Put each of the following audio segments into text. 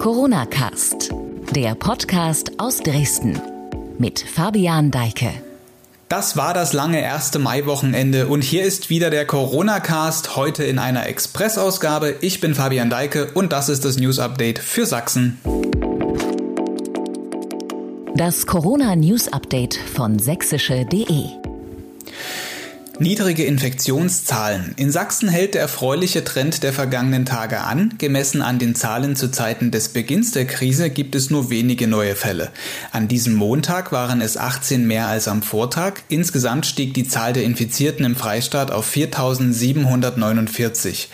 Corona Cast, der Podcast aus Dresden mit Fabian Deike. Das war das lange erste Maiwochenende und hier ist wieder der Corona Cast, heute in einer Expressausgabe. Ich bin Fabian Deike und das ist das News Update für Sachsen. Das Corona News Update von sächsische.de Niedrige Infektionszahlen. In Sachsen hält der erfreuliche Trend der vergangenen Tage an. Gemessen an den Zahlen zu Zeiten des Beginns der Krise gibt es nur wenige neue Fälle. An diesem Montag waren es 18 mehr als am Vortag. Insgesamt stieg die Zahl der Infizierten im Freistaat auf 4.749.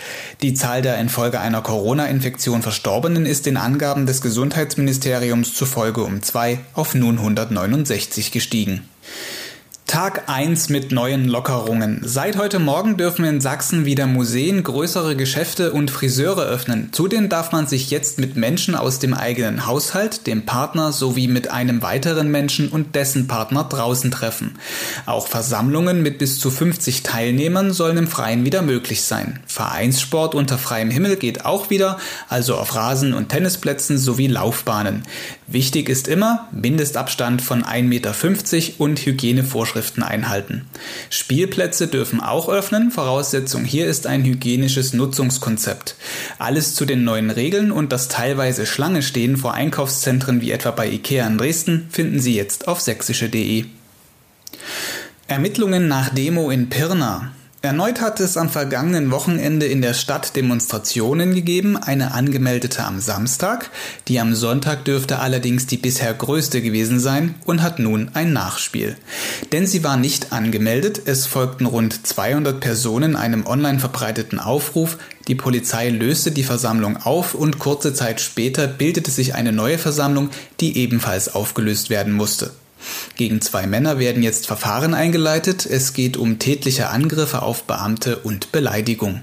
Die Zahl der infolge einer Corona-Infektion Verstorbenen ist den Angaben des Gesundheitsministeriums zufolge um zwei auf nun 169 gestiegen. Tag 1 mit neuen Lockerungen. Seit heute Morgen dürfen in Sachsen wieder Museen, größere Geschäfte und Friseure öffnen. Zudem darf man sich jetzt mit Menschen aus dem eigenen Haushalt, dem Partner sowie mit einem weiteren Menschen und dessen Partner draußen treffen. Auch Versammlungen mit bis zu 50 Teilnehmern sollen im Freien wieder möglich sein. Vereinssport unter freiem Himmel geht auch wieder, also auf Rasen und Tennisplätzen sowie Laufbahnen. Wichtig ist immer Mindestabstand von 1,50 Meter und Hygienevorschriften einhalten. Spielplätze dürfen auch öffnen, Voraussetzung hier ist ein hygienisches Nutzungskonzept. Alles zu den neuen Regeln und das teilweise Schlange stehen vor Einkaufszentren wie etwa bei Ikea in Dresden finden Sie jetzt auf sächsische.de. Ermittlungen nach Demo in Pirna. Erneut hat es am vergangenen Wochenende in der Stadt Demonstrationen gegeben, eine angemeldete am Samstag, die am Sonntag dürfte allerdings die bisher größte gewesen sein und hat nun ein Nachspiel. Denn sie war nicht angemeldet, es folgten rund 200 Personen einem online verbreiteten Aufruf, die Polizei löste die Versammlung auf und kurze Zeit später bildete sich eine neue Versammlung, die ebenfalls aufgelöst werden musste. Gegen zwei Männer werden jetzt Verfahren eingeleitet. Es geht um tätliche Angriffe auf Beamte und Beleidigung.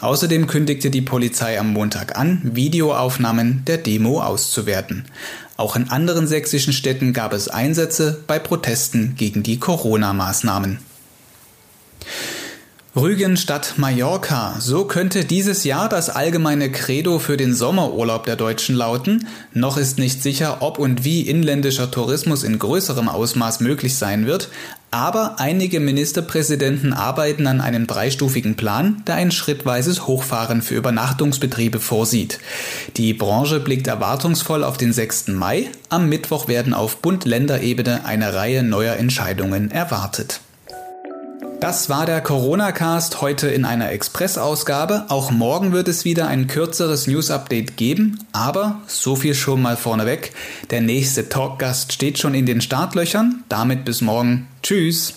Außerdem kündigte die Polizei am Montag an, Videoaufnahmen der Demo auszuwerten. Auch in anderen sächsischen Städten gab es Einsätze bei Protesten gegen die Corona-Maßnahmen. Rügen statt Mallorca. So könnte dieses Jahr das allgemeine Credo für den Sommerurlaub der Deutschen lauten. Noch ist nicht sicher, ob und wie inländischer Tourismus in größerem Ausmaß möglich sein wird. Aber einige Ministerpräsidenten arbeiten an einem dreistufigen Plan, der ein schrittweises Hochfahren für Übernachtungsbetriebe vorsieht. Die Branche blickt erwartungsvoll auf den 6. Mai. Am Mittwoch werden auf Bund-Länder-Ebene eine Reihe neuer Entscheidungen erwartet. Das war der Corona-Cast heute in einer Express-Ausgabe. Auch morgen wird es wieder ein kürzeres News-Update geben, aber so viel schon mal vorneweg. Der nächste Talkgast steht schon in den Startlöchern. Damit bis morgen. Tschüss.